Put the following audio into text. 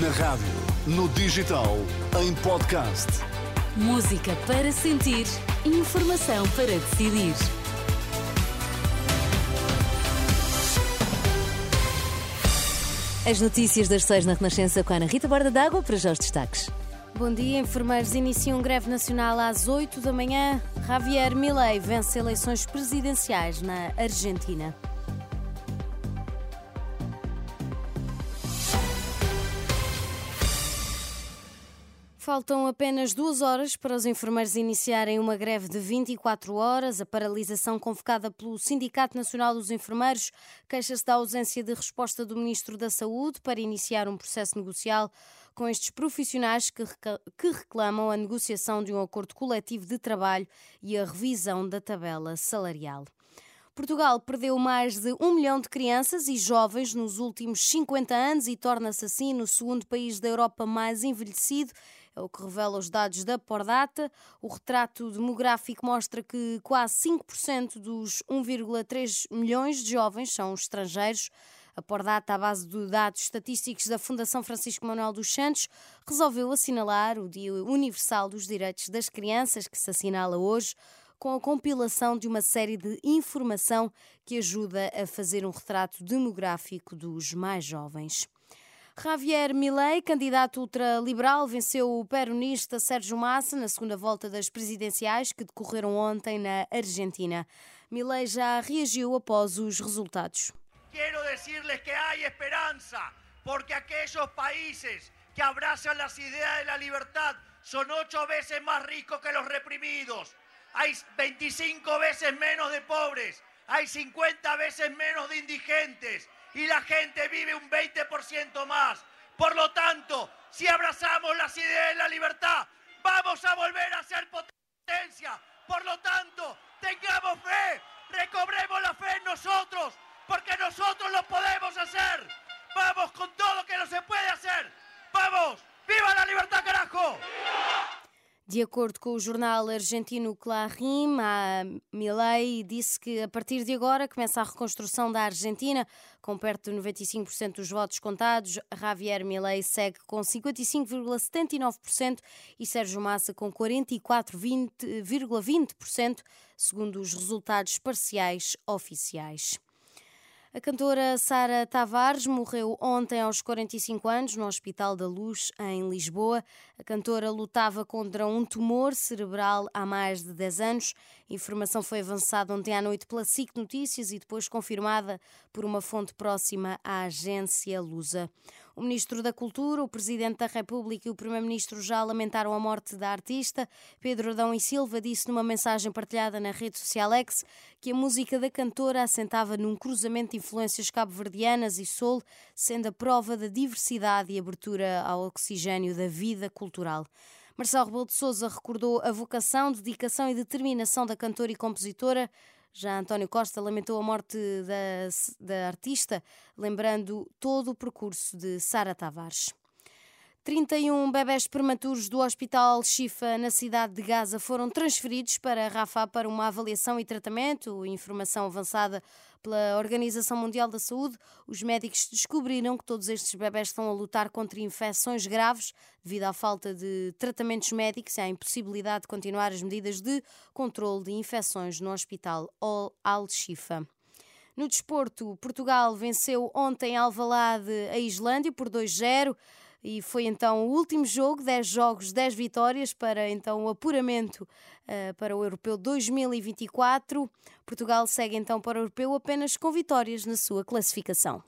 Na rádio, no digital, em podcast. Música para sentir, informação para decidir. As notícias das seis na Renascença com a Ana Rita Borda d'Água para já os destaques. Bom dia, enfermeiros iniciam greve nacional às 8 da manhã. Javier Milei vence eleições presidenciais na Argentina. Faltam apenas duas horas para os enfermeiros iniciarem uma greve de 24 horas. A paralisação convocada pelo Sindicato Nacional dos Enfermeiros queixa-se da ausência de resposta do Ministro da Saúde para iniciar um processo negocial com estes profissionais que, reclamam a negociação de um acordo coletivo de trabalho e a revisão da tabela salarial. Portugal perdeu mais de um milhão de crianças e jovens nos últimos 50 anos e torna-se assim o segundo país da Europa mais envelhecido. O que revela os dados da Pordata. O retrato demográfico mostra que quase 5% dos 1,3 milhões de jovens são estrangeiros. A Pordata, à base de dados estatísticos da Fundação Francisco Manuel dos Santos, resolveu assinalar o Dia Universal dos Direitos das Crianças, que se assinala hoje com a compilação de uma série de informação que ajuda a fazer um retrato demográfico dos mais jovens. Javier Milei, candidato ultraliberal, venceu o peronista Sérgio Massa na segunda volta das presidenciais que decorreram ontem na Argentina. Milei já reagiu após os resultados. Quero dizer-lhes que há esperança, porque aqueles países que abraçam as ideias da liberdade são oito vezes mais ricos que os reprimidos. hay 25 veces menos de pobres, hay 50 veces menos de indigentes y la gente vive un 20% más. Por lo tanto, si abrazamos las ideas de la libertad, vamos a volver a ser potencia. Por lo tanto, tengamos fe, recobremos la fe en nosotros, porque nosotros lo podemos De acordo com o jornal argentino Clarín, a Milei disse que a partir de agora começa a reconstrução da Argentina, com perto de 95% dos votos contados. Javier Milei segue com 55,79% e Sérgio Massa com 44,20%, segundo os resultados parciais oficiais. A cantora Sara Tavares morreu ontem aos 45 anos no Hospital da Luz, em Lisboa. A cantora lutava contra um tumor cerebral há mais de 10 anos. A informação foi avançada ontem à noite pela SIC Notícias e depois confirmada por uma fonte próxima à agência Lusa. O Ministro da Cultura, o Presidente da República e o Primeiro-Ministro já lamentaram a morte da artista. Pedro Adão e Silva disse numa mensagem partilhada na rede social X que a música da cantora assentava num cruzamento de influências cabo-verdianas e soul, sendo a prova da diversidade e abertura ao oxigênio da vida cultural. Marcelo Rebelo de Sousa recordou a vocação, dedicação e determinação da cantora e compositora já António Costa lamentou a morte da, da artista, lembrando todo o percurso de Sara Tavares. 31 bebés prematuros do Hospital Chifa, na cidade de Gaza, foram transferidos para Rafah para uma avaliação e tratamento. Informação avançada pela Organização Mundial da Saúde. Os médicos descobriram que todos estes bebés estão a lutar contra infecções graves devido à falta de tratamentos médicos e à impossibilidade de continuar as medidas de controle de infecções no Hospital Al-Shifa. No desporto, Portugal venceu ontem Alvalade a Islândia por 2-0 e foi então o último jogo, 10 jogos, 10 vitórias para então o apuramento uh, para o Europeu 2024. Portugal segue então para o Europeu apenas com vitórias na sua classificação.